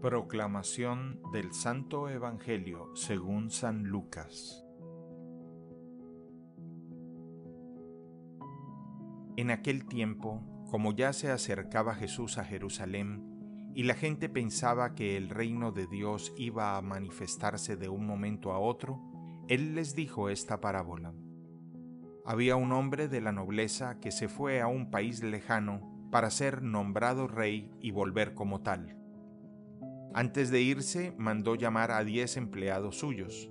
Proclamación del Santo Evangelio según San Lucas En aquel tiempo, como ya se acercaba Jesús a Jerusalén, y la gente pensaba que el reino de Dios iba a manifestarse de un momento a otro, Él les dijo esta parábola. Había un hombre de la nobleza que se fue a un país lejano para ser nombrado rey y volver como tal antes de irse, mandó llamar a diez empleados suyos.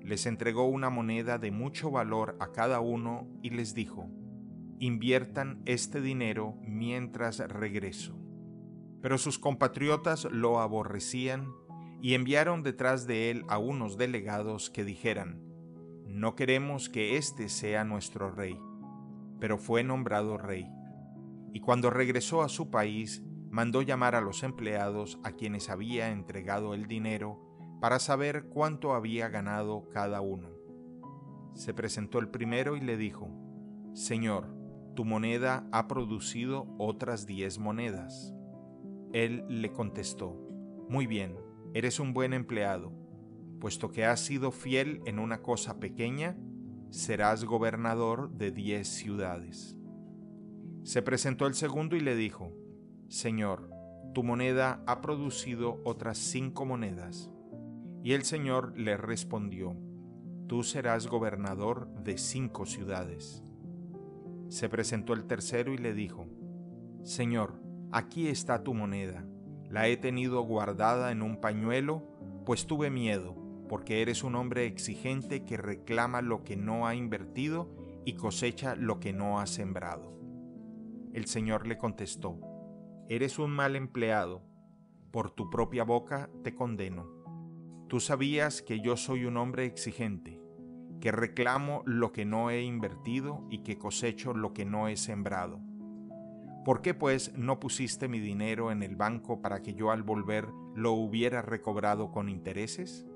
Les entregó una moneda de mucho valor a cada uno y les dijo, inviertan este dinero mientras regreso. Pero sus compatriotas lo aborrecían y enviaron detrás de él a unos delegados que dijeran, no queremos que éste sea nuestro rey. Pero fue nombrado rey. Y cuando regresó a su país, mandó llamar a los empleados a quienes había entregado el dinero para saber cuánto había ganado cada uno. Se presentó el primero y le dijo, Señor, tu moneda ha producido otras diez monedas. Él le contestó, Muy bien, eres un buen empleado, puesto que has sido fiel en una cosa pequeña, serás gobernador de diez ciudades. Se presentó el segundo y le dijo, Señor, tu moneda ha producido otras cinco monedas. Y el Señor le respondió, Tú serás gobernador de cinco ciudades. Se presentó el tercero y le dijo, Señor, aquí está tu moneda. La he tenido guardada en un pañuelo, pues tuve miedo, porque eres un hombre exigente que reclama lo que no ha invertido y cosecha lo que no ha sembrado. El Señor le contestó, Eres un mal empleado, por tu propia boca te condeno. Tú sabías que yo soy un hombre exigente, que reclamo lo que no he invertido y que cosecho lo que no he sembrado. ¿Por qué pues no pusiste mi dinero en el banco para que yo al volver lo hubiera recobrado con intereses?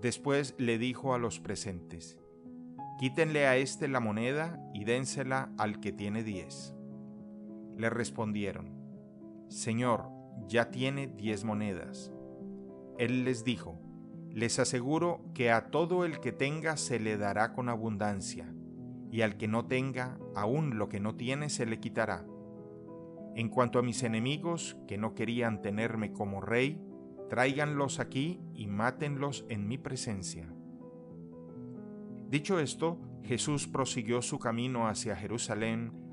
Después le dijo a los presentes, Quítenle a éste la moneda y dénsela al que tiene diez. Le respondieron, Señor, ya tiene diez monedas. Él les dijo, les aseguro que a todo el que tenga se le dará con abundancia, y al que no tenga, aún lo que no tiene se le quitará. En cuanto a mis enemigos, que no querían tenerme como rey, tráiganlos aquí y mátenlos en mi presencia. Dicho esto, Jesús prosiguió su camino hacia Jerusalén